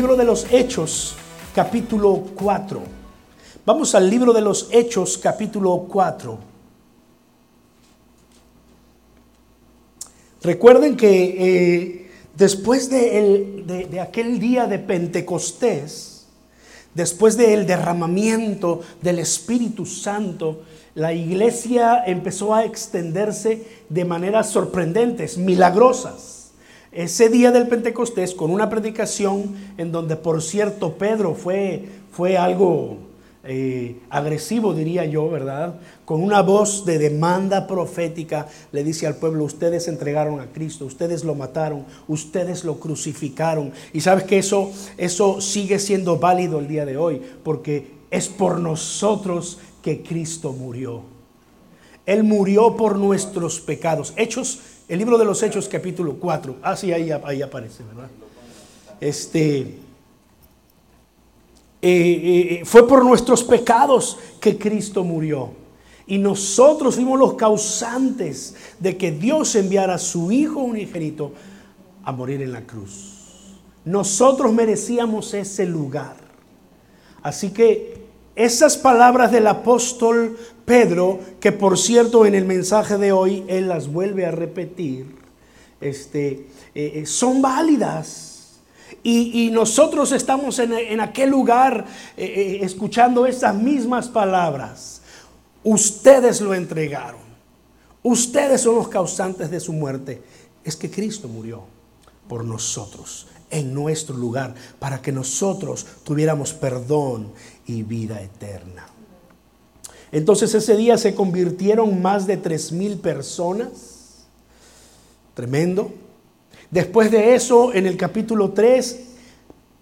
Libro de los Hechos, capítulo 4. Vamos al libro de los Hechos, capítulo 4. Recuerden que eh, después de, de aquel día de Pentecostés, después del derramamiento del Espíritu Santo, la iglesia empezó a extenderse de maneras sorprendentes, milagrosas. Ese día del Pentecostés, con una predicación en donde, por cierto, Pedro fue, fue algo eh, agresivo, diría yo, ¿verdad? Con una voz de demanda profética, le dice al pueblo, ustedes entregaron a Cristo, ustedes lo mataron, ustedes lo crucificaron. Y sabes que eso, eso sigue siendo válido el día de hoy, porque es por nosotros que Cristo murió. Él murió por nuestros pecados. Hechos el libro de los Hechos, capítulo 4. Ah, sí, ahí, ahí aparece, ¿verdad? Este. Eh, eh, fue por nuestros pecados que Cristo murió. Y nosotros fuimos los causantes de que Dios enviara a su Hijo unigénito a morir en la cruz. Nosotros merecíamos ese lugar. Así que esas palabras del apóstol Pedro, que por cierto en el mensaje de hoy él las vuelve a repetir, este, eh, eh, son válidas. Y, nosotros estamos en, aquel lugar eh, escuchando esas mismas palabras. Ustedes lo entregaron. Ustedes son los causantes de su muerte. Es que Cristo murió por nosotros, en nuestro lugar, para que nosotros tuviéramos perdón y vida eterna. Entonces ese día se convirtieron más de tres mil personas. Tremendo. Después de eso, en el capítulo 3,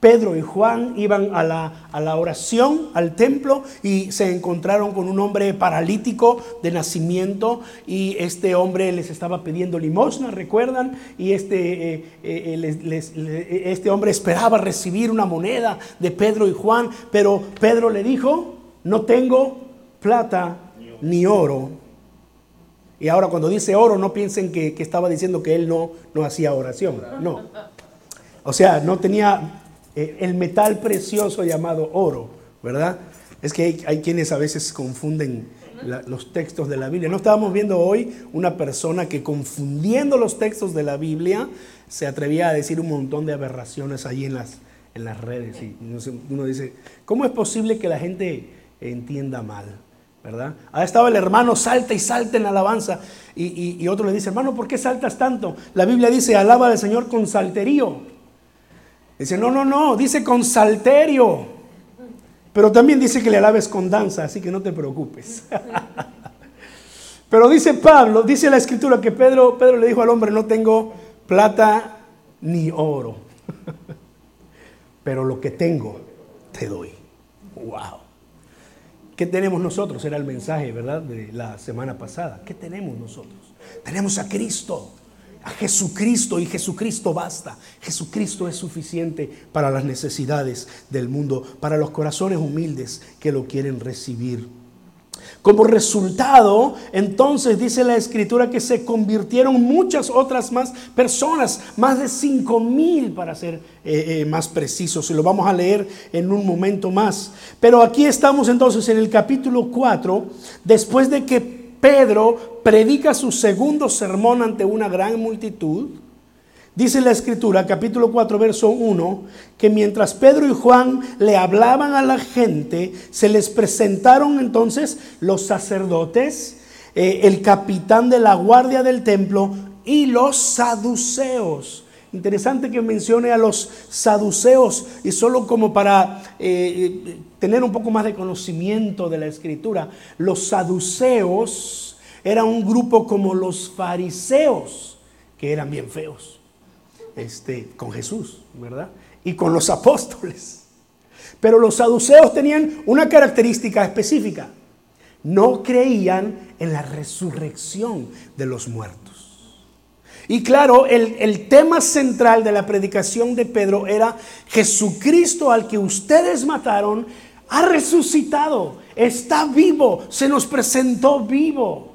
Pedro y Juan iban a la, a la, oración, al templo, y se encontraron con un hombre paralítico de nacimiento, y este hombre les estaba pidiendo limosna, ¿recuerdan? Y este, eh, eh, este hombre esperaba recibir una moneda de Pedro y Juan, pero Pedro le dijo, no tengo plata ni oro. Y ahora cuando dice oro, no piensen que, estaba diciendo que él no, no hacía oración. No. O sea, no tenía eh, el metal precioso llamado oro, ¿verdad? Es que hay, quienes a veces confunden los textos de la Biblia. No estábamos viendo hoy una persona que confundiendo los textos de la Biblia se atrevía a decir un montón de aberraciones allí en las, en las redes. Y uno dice, ¿cómo es posible que la gente entienda mal? ¿verdad? Ahí estaba el hermano, salta y salta en alabanza. Y, otro le dice, hermano, ¿por qué saltas tanto? La Biblia dice, alaba al Señor con salterío. Dice, no, no, no, dice con salterio. Pero también dice que le alabes con danza, así que no te preocupes. Pero dice Pablo, dice la escritura que Pedro, Pedro le dijo al hombre, no tengo plata ni oro. Pero lo que tengo, te doy. Wow. ¿Qué tenemos nosotros? Era el mensaje, ¿verdad? De la semana pasada. ¿Qué tenemos nosotros? Tenemos a Cristo, a Jesucristo y Jesucristo basta. Jesucristo es suficiente para las necesidades del mundo, para los corazones humildes que lo quieren recibir. Como resultado, entonces dice la escritura que se convirtieron muchas otras más personas, más de cinco mil para ser eh, eh, más precisos, y lo vamos a leer en un momento más. Pero aquí estamos entonces en el capítulo 4, después de que Pedro predica su segundo sermón ante una gran multitud. Dice la escritura, capítulo 4, verso 1, que mientras Pedro y Juan le hablaban a la gente, se les presentaron entonces los sacerdotes, eh, el capitán de la guardia del templo y los saduceos. Interesante que mencione a los saduceos y solo como para eh, eh, tener un poco más de conocimiento de la escritura. Los saduceos eran un grupo como los fariseos, que eran bien feos este, con Jesús, ¿verdad? Y con los apóstoles. Pero los saduceos tenían una característica específica. No creían en la resurrección de los muertos. Y claro, el, el, tema central de la predicación de Pedro era Jesucristo al que ustedes mataron ha resucitado, está vivo, se nos presentó vivo.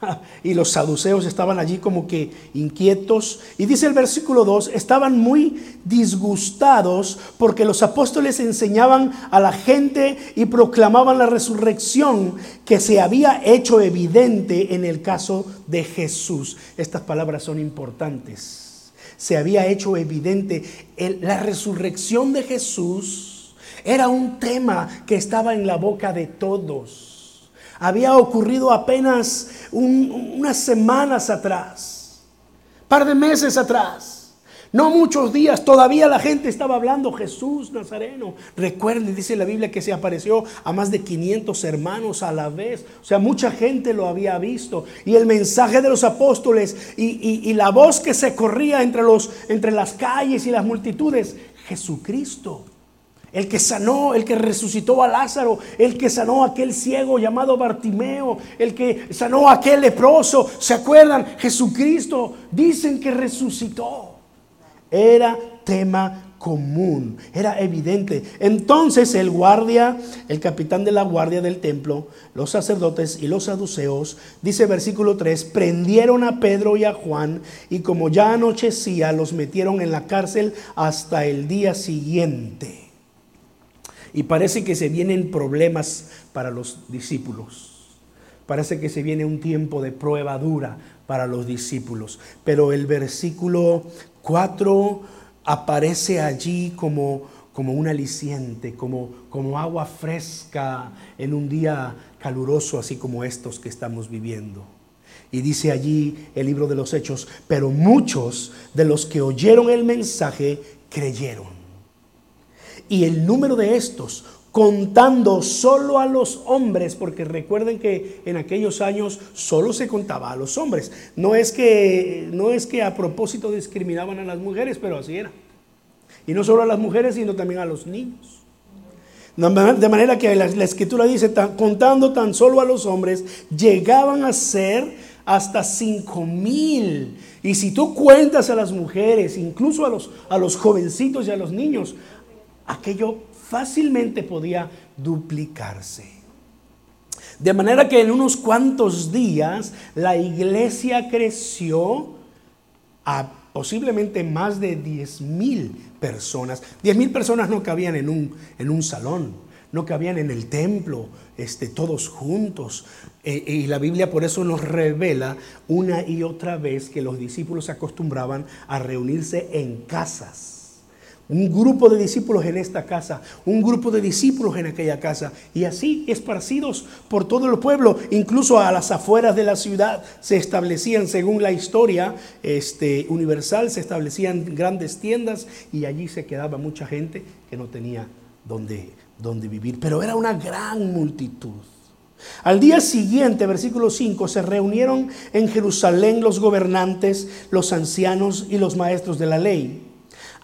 y los saduceos estaban allí como que inquietos. Y dice el versículo 2, estaban muy disgustados porque los apóstoles enseñaban a la gente y proclamaban la resurrección que se había hecho evidente en el caso de Jesús. Estas palabras son importantes. Se había hecho evidente la resurrección de Jesús. Era un tema que estaba en la boca de todos había ocurrido apenas unas semanas atrás, par de meses atrás. No muchos días, todavía la gente estaba hablando Jesús Nazareno. Recuerde, dice la Biblia que se apareció a más de 500 hermanos a la vez. O sea, mucha gente lo había visto. Y el mensaje de los apóstoles y, la voz que se corría entre las calles y las multitudes, Jesucristo el que sanó, el que resucitó a Lázaro, el que sanó a aquel ciego llamado Bartimeo, el que sanó a aquel leproso. ¿Se acuerdan? Jesucristo dicen que resucitó. Era tema común, era evidente. Entonces el guardia, el capitán de la guardia del templo, los sacerdotes y los saduceos, dice versículo 3, prendieron a Pedro y a Juan y como ya anochecía, los metieron en la cárcel hasta el día siguiente. Y parece que se vienen problemas para los discípulos. Parece que se viene un tiempo de prueba dura para los discípulos. Pero el versículo 4 aparece allí como, como un aliciente, como, como agua fresca en un día caluroso, así como estos que estamos viviendo. Y dice allí el libro de los Hechos, pero muchos de los que oyeron el mensaje creyeron. Y el número de estos, contando solo a los hombres, porque recuerden que en aquellos años solo se contaba a los hombres. No es que, no es que a propósito discriminaban a las mujeres, pero así era. Y no solo a las mujeres, sino también a los niños. De manera que la, escritura dice, contando tan solo a los hombres, llegaban a ser hasta cinco mil. Y si tú cuentas a las mujeres, incluso a los, a los jovencitos y a los niños, aquello fácilmente podía duplicarse. De manera que en unos cuantos días la iglesia creció a posiblemente más de 10 mil personas. 10 mil personas no cabían en un, en un salón, no cabían en el templo, este, todos juntos. Eh, y la Biblia por eso nos revela una y otra vez que los discípulos se acostumbraban a reunirse en casas un grupo de discípulos en esta casa, un grupo de discípulos en aquella casa, y así esparcidos por todo el pueblo, incluso a las afueras de la ciudad se establecían, según la historia este, universal, se establecían grandes tiendas y allí se quedaba mucha gente que no tenía donde, donde vivir, pero era una gran multitud. Al día siguiente, versículo 5, se reunieron en Jerusalén los gobernantes, los ancianos y los maestros de la ley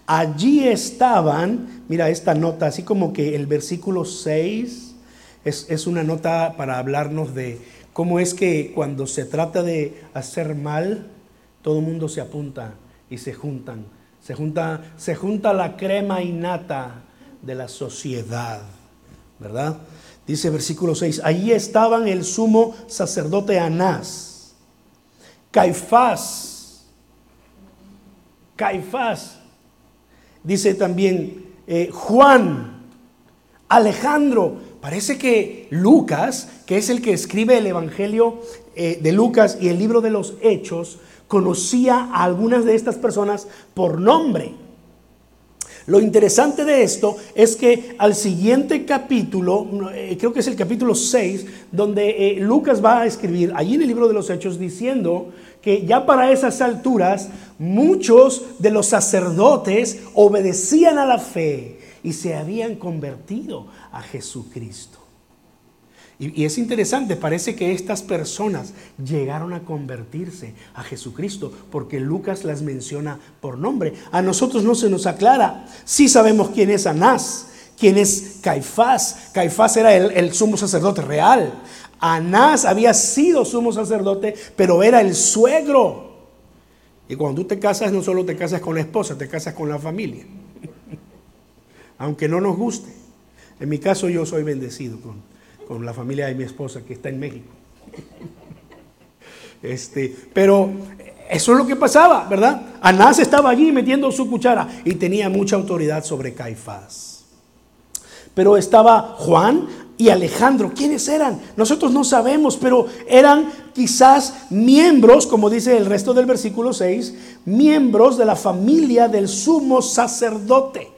Allí estaban, mira esta nota, así como que el versículo 6 es, una nota para hablarnos de cómo es que cuando se trata de hacer mal, todo el mundo se apunta y se juntan. Se junta, se junta la crema innata de la sociedad, ¿verdad? Dice versículo 6, allí estaban el sumo sacerdote Anás, Caifás, Caifás, Dice también eh, Juan, Alejandro. Parece que Lucas, que es el que escribe el Evangelio eh, de Lucas y el libro de los Hechos, conocía a algunas de estas personas por nombre. Lo interesante de esto es que al siguiente capítulo, eh, creo que es el capítulo 6, donde Lucas va a escribir allí en el libro de los Hechos diciendo que ya para esas alturas muchos de los sacerdotes obedecían a la fe y se habían convertido a Jesucristo. Y, es interesante, parece que estas personas llegaron a convertirse a Jesucristo porque Lucas las menciona por nombre. A nosotros no se nos aclara. Sí sabemos quién es Anás, quién es Caifás. Caifás era el, el sumo sacerdote real. Anás había sido sumo sacerdote, pero era el suegro. Y cuando tú te casas, no solo te casas con la esposa, te casas con la familia. Aunque no nos guste. En mi caso yo soy bendecido con, con la familia de mi esposa que está en México. Este, pero eso es lo que pasaba, ¿verdad? Anás estaba allí metiendo su cuchara y tenía mucha autoridad sobre Caifás. Pero estaba Juan y Alejandro. ¿Quiénes eran? Nosotros no sabemos, pero eran quizás miembros, como dice el resto del versículo 6, miembros de la familia del sumo sacerdote.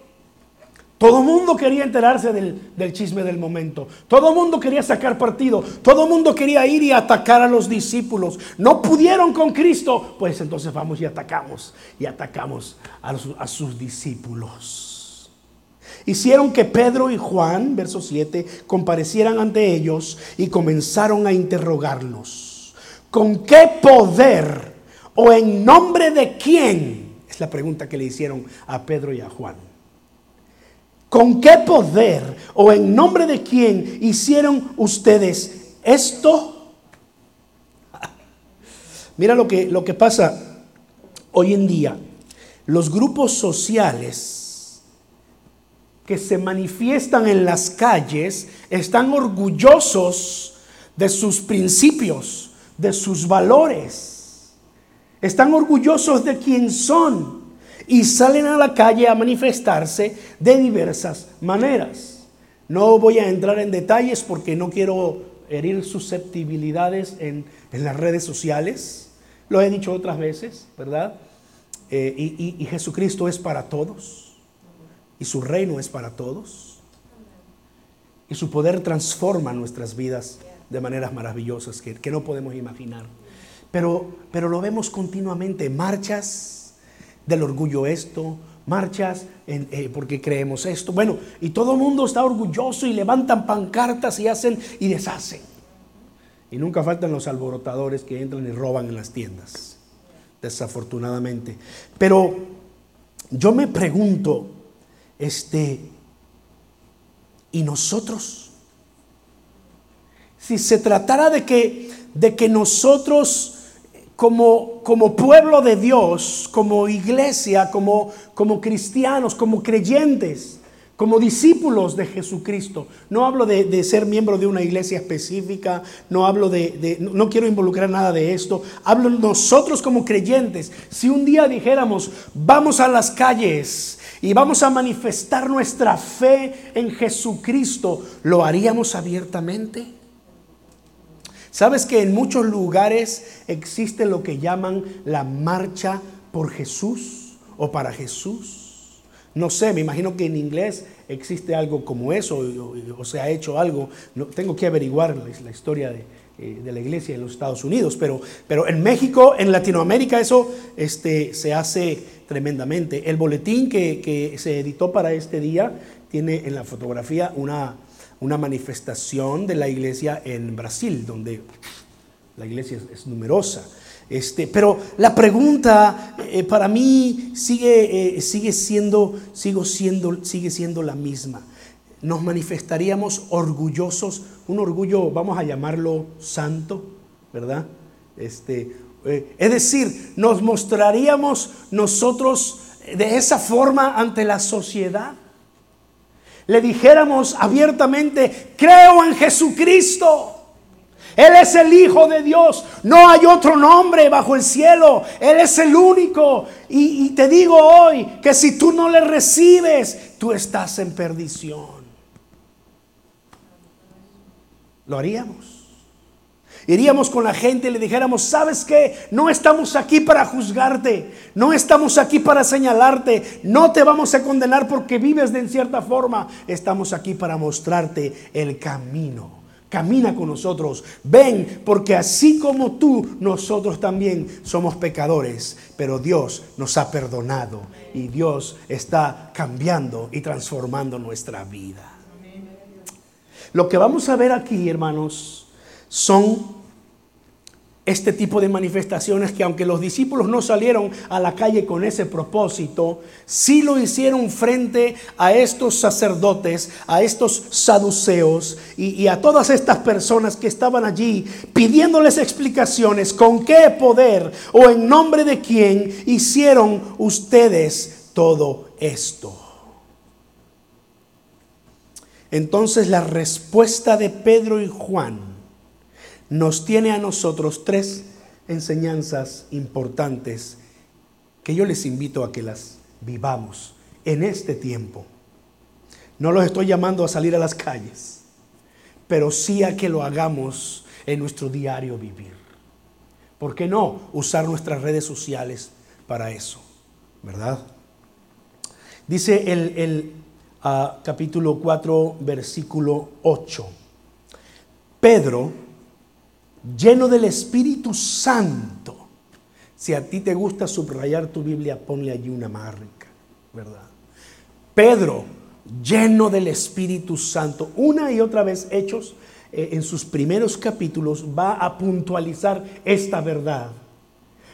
Todo el mundo quería enterarse del, chisme del momento. Todo el mundo quería sacar partido. Todo el mundo quería ir y atacar a los discípulos. No pudieron con Cristo. Pues entonces vamos y atacamos. Y atacamos a, a sus discípulos. Hicieron que Pedro y Juan, verso 7, comparecieran ante ellos y comenzaron a interrogarlos. ¿Con qué poder o en nombre de quién? Es la pregunta que le hicieron a Pedro y a Juan. ¿Con qué poder o en nombre de quién hicieron ustedes esto? Mira lo que, lo que pasa hoy en día. Los grupos sociales que se manifiestan en las calles están orgullosos de sus principios, de sus valores. Están orgullosos de quién son y salen a la calle a manifestarse de diversas maneras. No voy a entrar en detalles porque no quiero herir susceptibilidades en, las redes sociales. Lo he dicho otras veces, ¿verdad? Eh, y, y Jesucristo es para todos. Y su reino es para todos. Y su poder transforma nuestras vidas de maneras maravillosas que, que no podemos imaginar. Pero, pero lo vemos continuamente. Marchas del orgullo esto, marchas eh, porque creemos esto. Bueno, y todo el mundo está orgulloso y levantan pancartas y hacen y deshacen. Y nunca faltan los alborotadores que entran y roban en las tiendas, desafortunadamente. Pero yo me pregunto, este, ¿y nosotros? Si se tratara de que, de que nosotros como, como pueblo de Dios, como iglesia, como, como cristianos, como creyentes, como discípulos de Jesucristo. No hablo de, ser miembro de una iglesia específica, no hablo de, no quiero involucrar nada de esto. Hablo nosotros como creyentes. Si un día dijéramos, vamos a las calles y vamos a manifestar nuestra fe en Jesucristo, ¿lo haríamos abiertamente? ¿Sabes que en muchos lugares existe lo que llaman la marcha por Jesús o para Jesús? No sé, me imagino que en inglés existe algo como eso o, se ha hecho algo. No, tengo que averiguar la, historia eh, de, la iglesia en los Estados Unidos, pero, en México, en Latinoamérica eso este, se hace tremendamente. El boletín que, que se editó para este día tiene en la fotografía una una manifestación de la iglesia en Brasil, donde la iglesia es, numerosa. Este, pero la pregunta eh, para mí sigue, eh, sigue, siendo, sigo siendo, sigue siendo la misma. Nos manifestaríamos orgullosos, un orgullo, vamos a llamarlo santo, ¿verdad? Este, eh, es decir, nos mostraríamos nosotros de esa forma ante la sociedad le dijéramos abiertamente, creo en Jesucristo. Él es el Hijo de Dios. No hay otro nombre bajo el cielo. Él es el único. Y, te digo hoy que si tú no le recibes, tú estás en perdición. Lo haríamos. Iríamos con la gente y le dijéramos, ¿sabes qué? No estamos aquí para juzgarte, no estamos aquí para señalarte, no te vamos a condenar porque vives de en cierta forma, estamos aquí para mostrarte el camino. Camina con nosotros, ven, porque así como tú, nosotros también somos pecadores, pero Dios nos ha perdonado y Dios está cambiando y transformando nuestra vida. Lo que vamos a ver aquí, hermanos, son este tipo de manifestaciones que aunque los discípulos no salieron a la calle con ese propósito, sí lo hicieron frente a estos sacerdotes, a estos saduceos y, a todas estas personas que estaban allí pidiéndoles explicaciones con qué poder o en nombre de quién hicieron ustedes todo esto. Entonces la respuesta de Pedro y Juan nos tiene a nosotros tres enseñanzas importantes que yo les invito a que las vivamos en este tiempo. No los estoy llamando a salir a las calles, pero sí a que lo hagamos en nuestro diario vivir. ¿Por qué no usar nuestras redes sociales para eso? ¿Verdad? Dice el, ah, capítulo 4, versículo 8. Pedro, lleno del Espíritu Santo. Si a ti te gusta subrayar tu Biblia, ponle allí una marca, ¿verdad? Pedro, lleno del Espíritu Santo, una y otra vez Hechos, eh, en sus primeros capítulos, va a puntualizar esta verdad.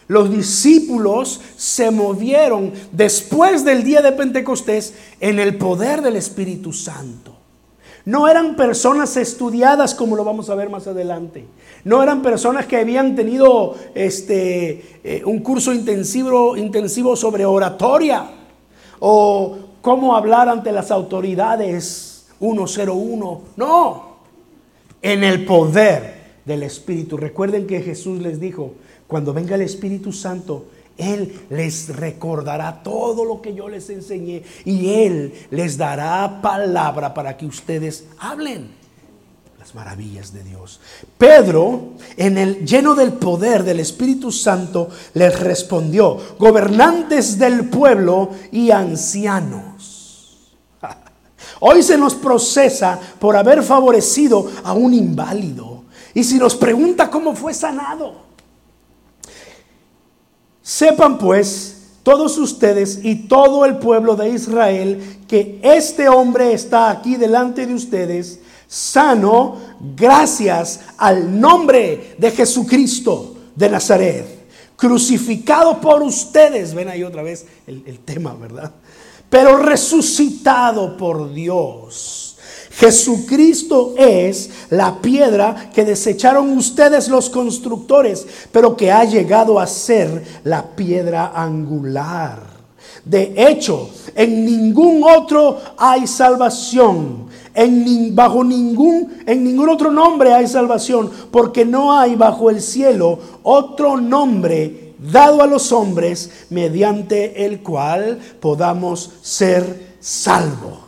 Los discípulos se movieron después del día de Pentecostés en el poder del Espíritu Santo. No eran personas estudiadas como lo vamos a ver más adelante. No eran personas que habían tenido este, eh, un curso intensivo, intensivo sobre oratoria o cómo hablar ante las autoridades 101. No, en el poder del Espíritu. Recuerden que Jesús les dijo, cuando venga el Espíritu Santo, Él les recordará todo lo que yo les enseñé y Él les dará palabra para que ustedes hablen las maravillas de Dios. Pedro, en el lleno del poder del Espíritu Santo, les respondió, gobernantes del pueblo y ancianos. Hoy se nos procesa por haber favorecido a un inválido. Y si nos pregunta cómo fue sanado, Sepan pues todos ustedes y todo el pueblo de Israel que este hombre está aquí delante de ustedes sano gracias al nombre de Jesucristo de Nazaret, crucificado por ustedes. Ven ahí otra vez el, el tema, ¿verdad? Pero resucitado por Dios Jesucristo es la piedra que desecharon ustedes los constructores, pero que ha llegado a ser la piedra angular. De hecho, en ningún otro hay salvación. En, bajo ningún, en ningún otro nombre hay salvación, porque no hay bajo el cielo otro nombre dado a los hombres mediante el cual podamos ser salvos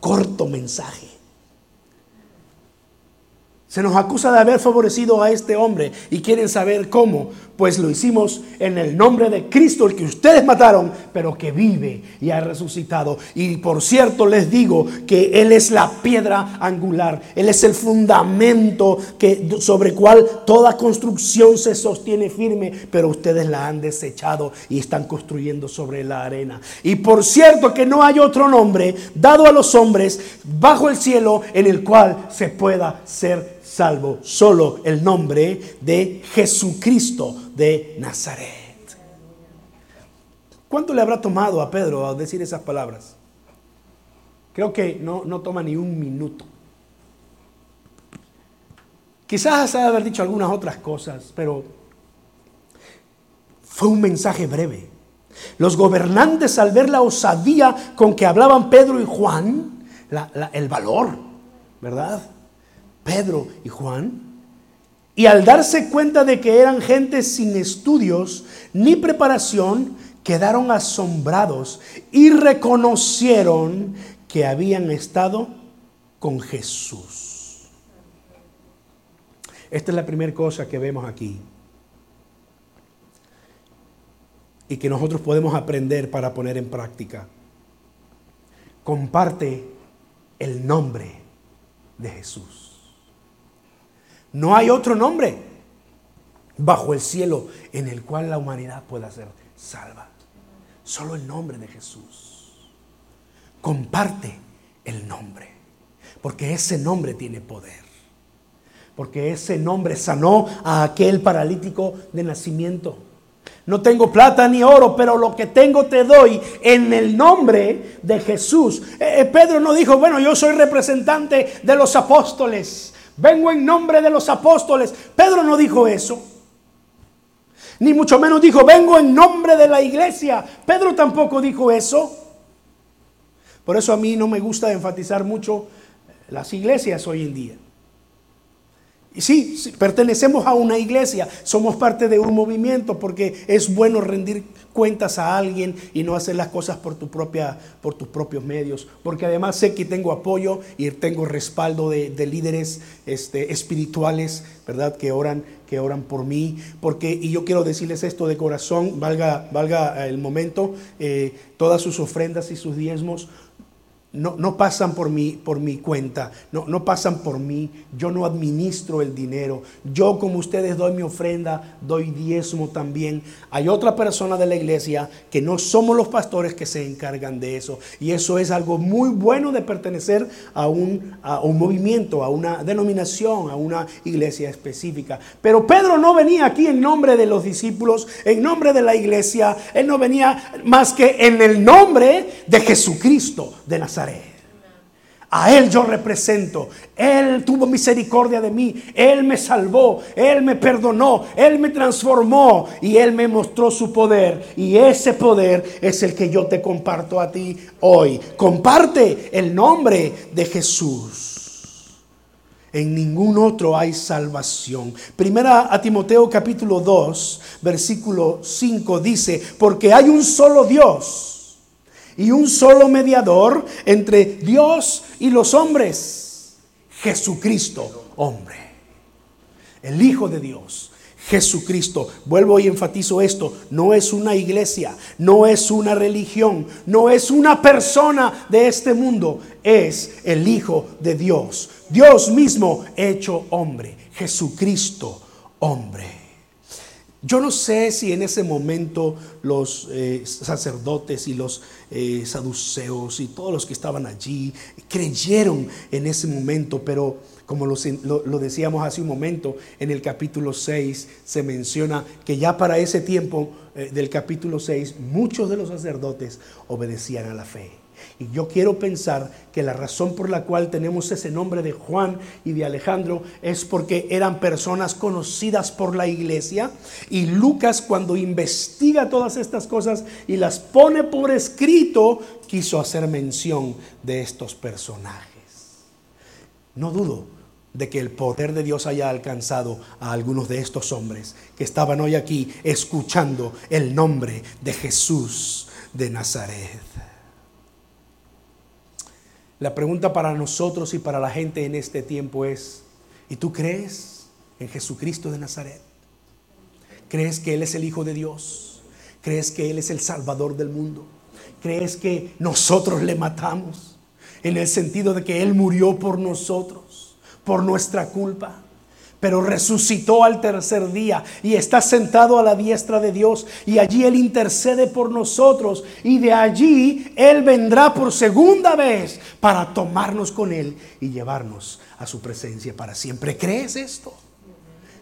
corto mensaje. Se nos acusa de haber favorecido a este hombre y quieren saber cómo. Pues lo hicimos en el nombre de Cristo, el que ustedes mataron, pero que vive y ha resucitado. Y por cierto les digo que Él es la piedra angular, Él es el fundamento que, sobre cual toda construcción se sostiene firme, pero ustedes la han desechado y están construyendo sobre la arena. Y por cierto que no hay otro nombre dado a los hombres bajo el cielo en el cual se pueda ser salvo solo el nombre de Jesucristo de Nazaret. ¿Cuánto le habrá tomado a Pedro a decir esas palabras? Creo que no, no toma ni un minuto. Quizás se haber dicho algunas otras cosas, pero fue un mensaje breve. Los gobernantes al ver la osadía con que hablaban Pedro y Juan, el valor, ¿verdad? Pedro y Juan, y al darse cuenta de que eran gente sin estudios ni preparación, quedaron asombrados y reconocieron que habían estado con Jesús. Esta es la primera cosa que vemos aquí y que nosotros podemos aprender para poner en práctica. Comparte el nombre de Jesús. No hay otro nombre bajo el cielo en el cual la humanidad pueda ser salva. Solo el nombre de Jesús. Comparte el nombre, porque ese nombre tiene poder. Porque ese nombre sanó a aquel paralítico de nacimiento. No tengo plata ni oro, pero lo que tengo te doy en el nombre de Jesús. Eh, eh, Pedro no dijo, bueno, yo soy representante de los apóstoles. Vengo en nombre de los apóstoles. Pedro no dijo eso. Ni mucho menos dijo, vengo en nombre de la iglesia. Pedro tampoco dijo eso. Por eso a mí no me gusta enfatizar mucho las iglesias hoy en día. Y sí, pertenecemos a una iglesia, somos parte de un movimiento porque es bueno rendir cuentas a alguien y no hacer las cosas por, por tus propios medios. Porque además sé que tengo apoyo y tengo respaldo de, líderes este, espirituales, ¿verdad? Que oran, que oran por mí. Porque, y yo quiero decirles esto de corazón, valga, valga el momento, eh, todas sus ofrendas y sus diezmos no, pasan por mi, por mi cuenta, no, no, pasan por mí, yo no administro el dinero, yo como ustedes doy mi ofrenda, doy diezmo también. Hay otra persona de la iglesia que no somos los pastores que se encargan de eso. Y eso es algo muy bueno de pertenecer a un, a un movimiento, a una denominación, a una iglesia específica. Pero Pedro no venía aquí en nombre de los discípulos, en nombre de la iglesia, él no venía más que en el nombre de Jesucristo de Nazaret. A Él yo represento. Él tuvo misericordia de mí. Él me salvó. Él me perdonó. Él me transformó. Y Él me mostró su poder. Y ese poder es el que yo te comparto a ti hoy. Comparte el nombre de Jesús. En ningún otro hay salvación. Primera a Timoteo capítulo 2, versículo 5 dice, porque hay un solo Dios y un solo mediador entre Dios y los hombres, Jesucristo, hombre, el Hijo de Dios. Jesucristo. Vuelvo y enfatizo esto, no es una iglesia, no es una religión, no es una persona de este mundo, es el Hijo de Dios. Dios mismo hecho hombre, Jesucristo hombre. Yo no sé si en ese momento los eh, sacerdotes y los eh, saduceos y todos los que estaban allí creyeron en ese momento, pero como lo, decíamos hace un momento, en el capítulo 6 se menciona que ya para ese tiempo eh, del capítulo 6 muchos de los sacerdotes obedecían a la fe. Y yo quiero pensar que la razón por la cual tenemos ese nombre de Juan y de Alejandro es porque eran personas conocidas por la iglesia. Y Lucas cuando investiga todas estas cosas y las pone por escrito, quiso hacer mención de estos personajes. No dudo de que el poder de Dios haya alcanzado a algunos de estos hombres que estaban hoy aquí escuchando el nombre de Jesús de Nazaret. La pregunta para nosotros y para la gente en este tiempo es, ¿y tú crees en Jesucristo de Nazaret? ¿Crees que Él es el Hijo de Dios? ¿Crees que Él es el Salvador del mundo? ¿Crees que nosotros le matamos? En el sentido de que Él murió por nosotros, por nuestra culpa pero resucitó al tercer día y está sentado a la diestra de Dios y allí Él intercede por nosotros y de allí Él vendrá por segunda vez para tomarnos con Él y llevarnos a su presencia para siempre. ¿Crees esto?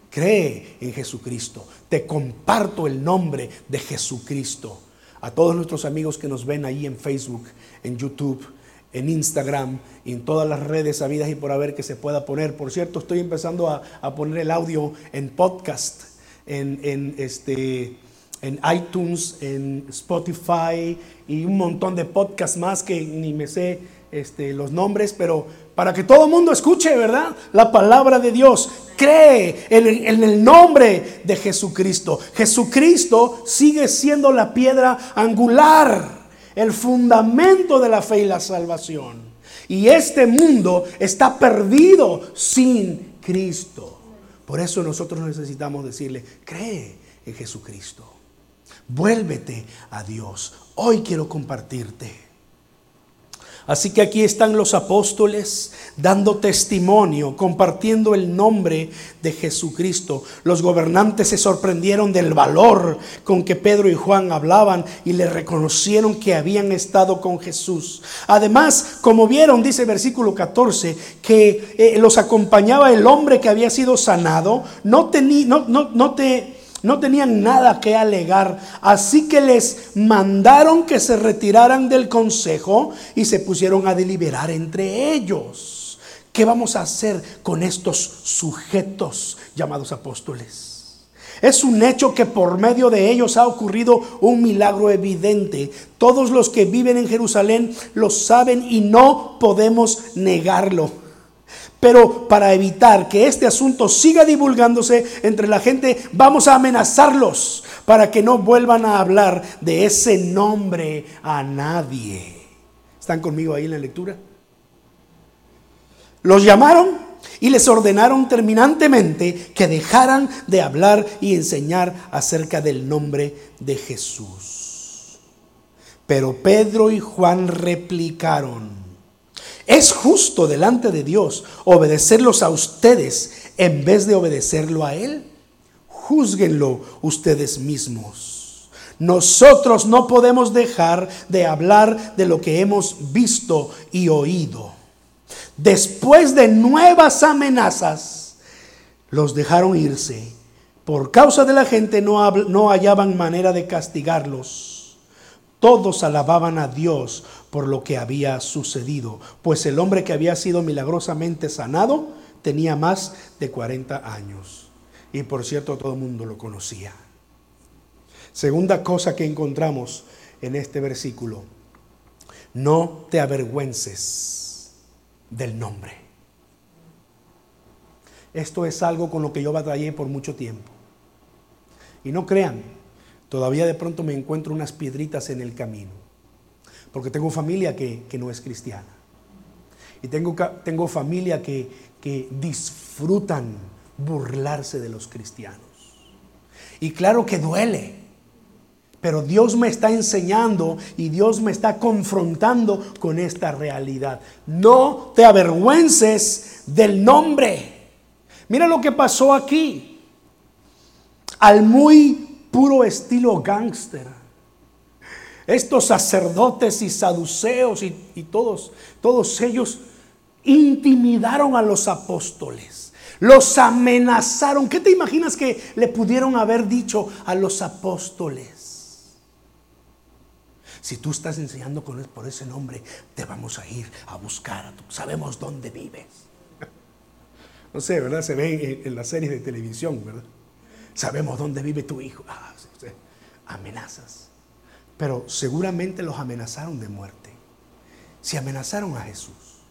Cree en Jesucristo. Te comparto el nombre de Jesucristo. A todos nuestros amigos que nos ven ahí en Facebook, en YouTube, en Instagram y en todas las redes habidas y por haber que se pueda poner. Por cierto, estoy empezando a, poner el audio en podcast, en, este, en iTunes, en Spotify y un montón de podcasts más que ni me sé este, los nombres, pero para que todo el mundo escuche, ¿verdad? La palabra de Dios. Cree en en el nombre de Jesucristo. Jesucristo sigue siendo la piedra angular el fundamento de la fe y la salvación. Y este mundo está perdido sin Cristo. Por eso nosotros necesitamos decirle, cree en Jesucristo. Vuélvete a Dios. Hoy quiero compartirte Así que aquí están los apóstoles dando testimonio, compartiendo el nombre de Jesucristo. Los gobernantes se sorprendieron del valor con que Pedro y Juan hablaban y le reconocieron que habían estado con Jesús. Además, como vieron, dice el versículo 14, que eh, los acompañaba el hombre que había sido sanado, no, no, no, no te no tenían nada que alegar, así que les mandaron que se retiraran del consejo y se pusieron a deliberar entre ellos. ¿Qué vamos a hacer con estos sujetos llamados apóstoles? Es un hecho que por medio de ellos ha ocurrido un milagro evidente. Todos los que viven en Jerusalén lo saben y no podemos negarlo. Pero para evitar que este asunto siga divulgándose entre la gente, vamos a amenazarlos para que no vuelvan a hablar de ese nombre a nadie. ¿Están conmigo ahí en la lectura? Los llamaron y les ordenaron terminantemente que dejaran de hablar y enseñar acerca del nombre de Jesús. Pero Pedro y Juan replicaron, es justo delante de Dios obedecerlos a ustedes en vez de obedecerlo a Él. Júzguenlo ustedes mismos. Nosotros no podemos dejar de hablar de lo que hemos visto y oído. Después de nuevas amenazas, los dejaron irse. Por causa de la gente no, no hallaban manera de castigarlos. Todos alababan a Dios por lo que había sucedido, pues el hombre que había sido milagrosamente sanado tenía más de 40 años. Y por cierto, todo el mundo lo conocía. Segunda cosa que encontramos en este versículo, no te avergüences del nombre. Esto es algo con lo que yo batallé por mucho tiempo. Y no crean, todavía de pronto me encuentro unas piedritas en el camino, porque tengo familia que, no es cristiana. Y tengo, tengo familia que, que disfrutan burlarse de los cristianos. Y claro que duele. Pero Dios me está enseñando y Dios me está confrontando con esta realidad. No te avergüences del nombre. Mira lo que pasó aquí. Al muy puro estilo gángster. Estos sacerdotes y saduceos y, y todos, todos ellos intimidaron a los apóstoles. Los amenazaron. ¿Qué te imaginas que le pudieron haber dicho a los apóstoles? Si tú estás enseñando con por ese nombre, te vamos a ir a buscar. Sabemos dónde vives. No sé, ¿verdad? Se ve en, las series de televisión, ¿verdad? Sabemos dónde vive tu hijo. Ah, amenazas. Pero seguramente los amenazaron de muerte. Si amenazaron a Jesús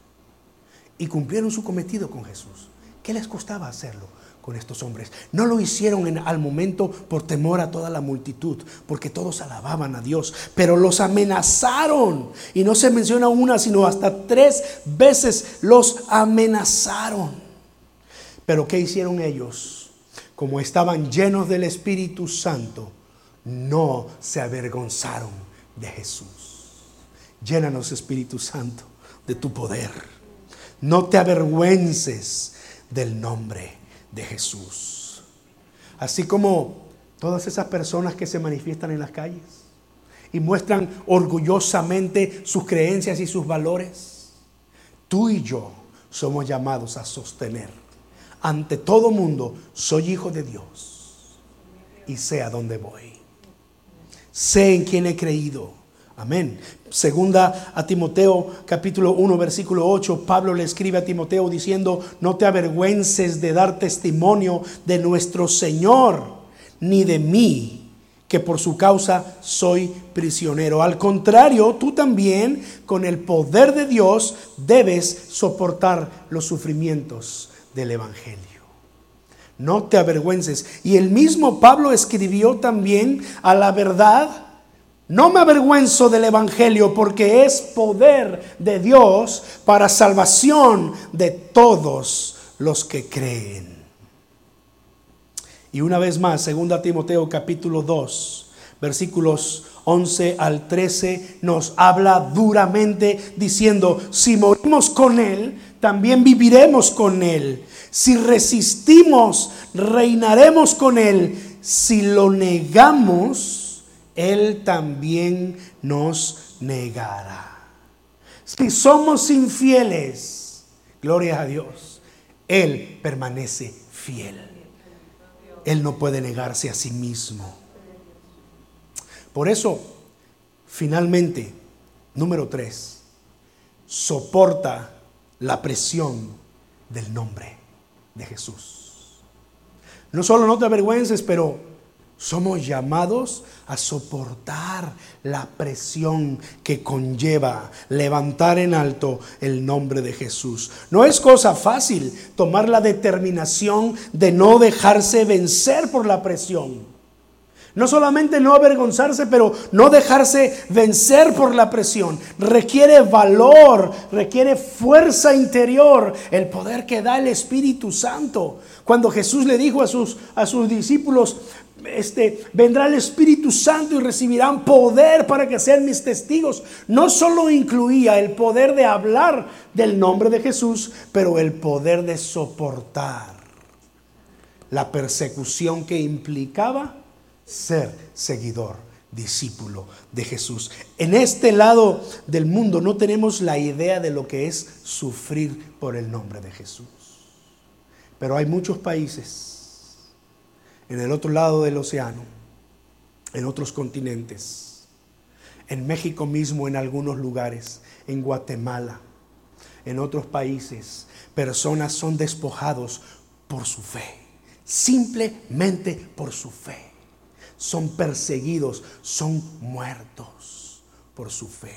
y cumplieron su cometido con Jesús, ¿qué les costaba hacerlo? con estos hombres. No lo hicieron en, al momento por temor a toda la multitud, porque todos alababan a Dios, pero los amenazaron. Y no se menciona una, sino hasta tres veces los amenazaron. Pero ¿qué hicieron ellos? Como estaban llenos del Espíritu Santo, no se avergonzaron de Jesús. Llénanos, Espíritu Santo, de tu poder. No te avergüences del nombre de Jesús. Así como todas esas personas que se manifiestan en las calles y muestran orgullosamente sus creencias y sus valores, tú y yo somos llamados a sostener ante todo mundo, soy hijo de Dios y sé a dónde voy. Sé en quién he creído Amén. Segunda a Timoteo capítulo 1 versículo 8, Pablo le escribe a Timoteo diciendo, no te avergüences de dar testimonio de nuestro Señor, ni de mí, que por su causa soy prisionero. Al contrario, tú también, con el poder de Dios, debes soportar los sufrimientos del Evangelio. No te avergüences. Y el mismo Pablo escribió también a la verdad no me avergüenzo del Evangelio porque es poder de Dios para salvación de todos los que creen. Y una vez más, 2 Timoteo capítulo 2, versículos 11 al 13, nos habla duramente diciendo, si morimos con Él, también viviremos con Él. Si resistimos, reinaremos con Él. Si lo negamos, él también nos negará. Si somos infieles, gloria a Dios, Él permanece fiel. Él no puede negarse a sí mismo. Por eso, finalmente, número tres, soporta la presión del nombre de Jesús. No solo no te avergüences, pero somos llamados a soportar la presión que conlleva levantar en alto el nombre de Jesús. No es cosa fácil tomar la determinación de no dejarse vencer por la presión. No solamente no avergonzarse, pero no dejarse vencer por la presión. Requiere valor, requiere fuerza interior, el poder que da el Espíritu Santo. Cuando Jesús le dijo a sus, a sus discípulos, este, vendrá el Espíritu Santo y recibirán poder para que sean mis testigos. No solo incluía el poder de hablar del nombre de Jesús, pero el poder de soportar la persecución que implicaba ser seguidor, discípulo de Jesús. En este lado del mundo no tenemos la idea de lo que es sufrir por el nombre de Jesús. Pero hay muchos países en el otro lado del océano, en otros continentes, en México mismo, en algunos lugares, en Guatemala, en otros países, personas son despojados por su fe, simplemente por su fe son perseguidos, son muertos por su fe.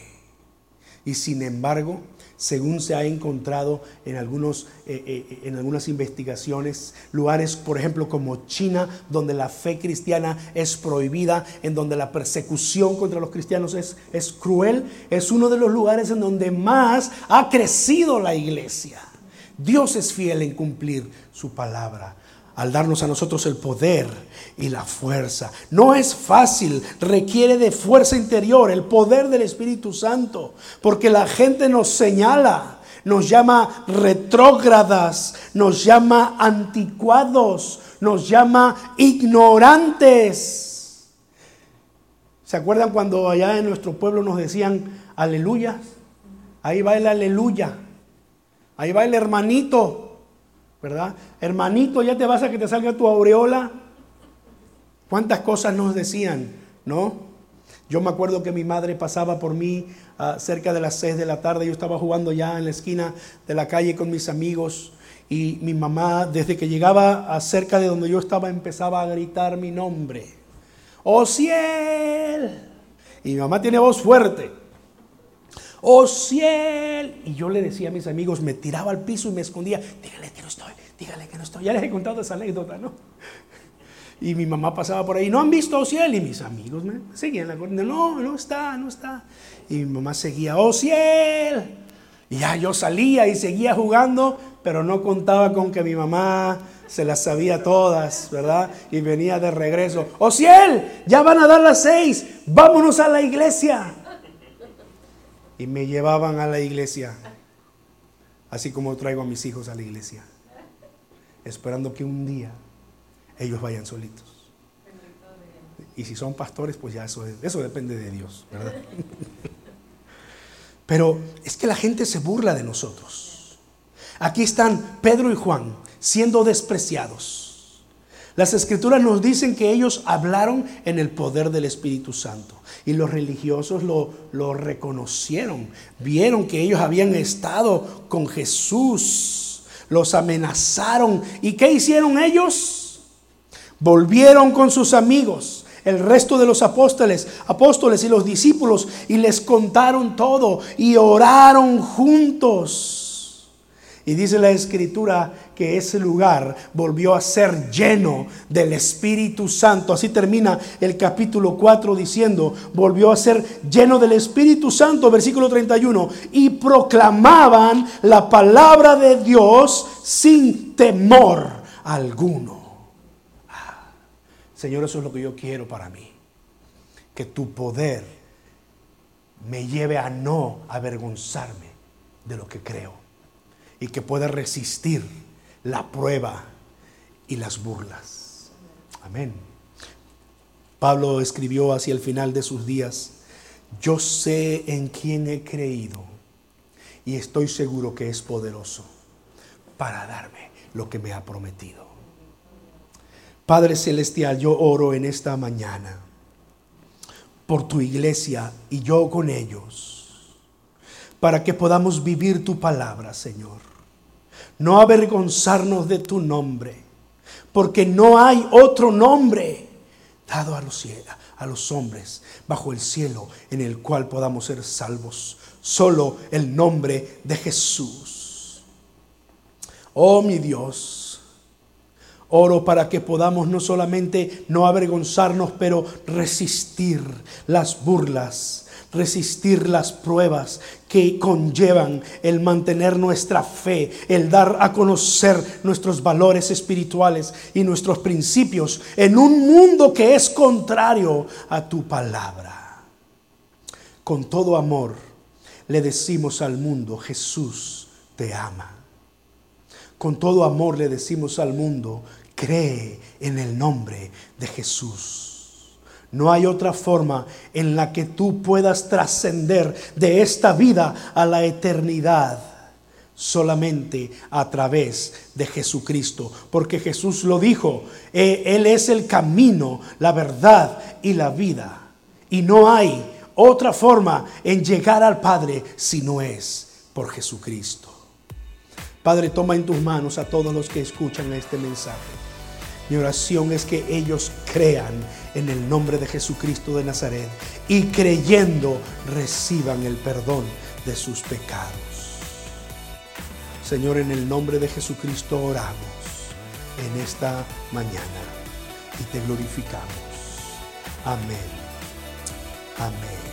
Y sin embargo, según se ha encontrado en, algunos, eh, eh, en algunas investigaciones, lugares, por ejemplo, como China, donde la fe cristiana es prohibida, en donde la persecución contra los cristianos es, es cruel, es uno de los lugares en donde más ha crecido la iglesia. Dios es fiel en cumplir su palabra al darnos a nosotros el poder y la fuerza. No es fácil, requiere de fuerza interior, el poder del Espíritu Santo, porque la gente nos señala, nos llama retrógradas, nos llama anticuados, nos llama ignorantes. ¿Se acuerdan cuando allá en nuestro pueblo nos decían aleluya? Ahí va el aleluya. Ahí va el hermanito. ¿Verdad? Hermanito, ya te vas a que te salga tu aureola. ¿Cuántas cosas nos decían, no? Yo me acuerdo que mi madre pasaba por mí ah, cerca de las 6 de la tarde. Yo estaba jugando ya en la esquina de la calle con mis amigos. Y mi mamá, desde que llegaba a cerca de donde yo estaba, empezaba a gritar mi nombre. ¡Oh ciel! Y mi mamá tiene voz fuerte. ¡Oh ciel! Y yo le decía a mis amigos, me tiraba al piso y me escondía. Dígale que no estoy, dígale que no estoy. Ya les he contado esa anécdota, ¿no? Y mi mamá pasaba por ahí, ¿no han visto oh ciel? Y mis amigos me seguían la corriente, no, no está, no está. Y mi mamá seguía, ¡oh ciel! Y ya yo salía y seguía jugando, pero no contaba con que mi mamá se las sabía todas, ¿verdad? Y venía de regreso, ¡oh ciel! Ya van a dar las seis, vámonos a la iglesia y me llevaban a la iglesia, así como traigo a mis hijos a la iglesia, esperando que un día ellos vayan solitos. Y si son pastores, pues ya eso, eso depende de Dios, ¿verdad? Pero es que la gente se burla de nosotros. Aquí están Pedro y Juan siendo despreciados. Las escrituras nos dicen que ellos hablaron en el poder del Espíritu Santo. Y los religiosos lo, lo reconocieron, vieron que ellos habían estado con Jesús, los amenazaron. ¿Y qué hicieron ellos? Volvieron con sus amigos, el resto de los apóstoles, apóstoles y los discípulos y les contaron todo y oraron juntos. Y dice la escritura que ese lugar volvió a ser lleno del Espíritu Santo. Así termina el capítulo 4 diciendo, volvió a ser lleno del Espíritu Santo, versículo 31, y proclamaban la palabra de Dios sin temor alguno. Ah, Señor, eso es lo que yo quiero para mí. Que tu poder me lleve a no avergonzarme de lo que creo y que pueda resistir la prueba y las burlas. Amén. Pablo escribió hacia el final de sus días, yo sé en quién he creído y estoy seguro que es poderoso para darme lo que me ha prometido. Padre Celestial, yo oro en esta mañana por tu iglesia y yo con ellos, para que podamos vivir tu palabra, Señor no avergonzarnos de tu nombre, porque no hay otro nombre dado a los, a los hombres bajo el cielo en el cual podamos ser salvos. Solo el nombre de Jesús. Oh mi Dios, oro para que podamos no solamente no avergonzarnos, pero resistir las burlas resistir las pruebas que conllevan el mantener nuestra fe, el dar a conocer nuestros valores espirituales y nuestros principios en un mundo que es contrario a tu palabra. Con todo amor le decimos al mundo, Jesús te ama. Con todo amor le decimos al mundo, cree en el nombre de Jesús. No hay otra forma en la que tú puedas trascender de esta vida a la eternidad solamente a través de Jesucristo. Porque Jesús lo dijo, eh, Él es el camino, la verdad y la vida. Y no hay otra forma en llegar al Padre si no es por Jesucristo. Padre, toma en tus manos a todos los que escuchan este mensaje. Mi oración es que ellos crean en el nombre de Jesucristo de Nazaret y creyendo reciban el perdón de sus pecados. Señor, en el nombre de Jesucristo oramos en esta mañana y te glorificamos. Amén. Amén.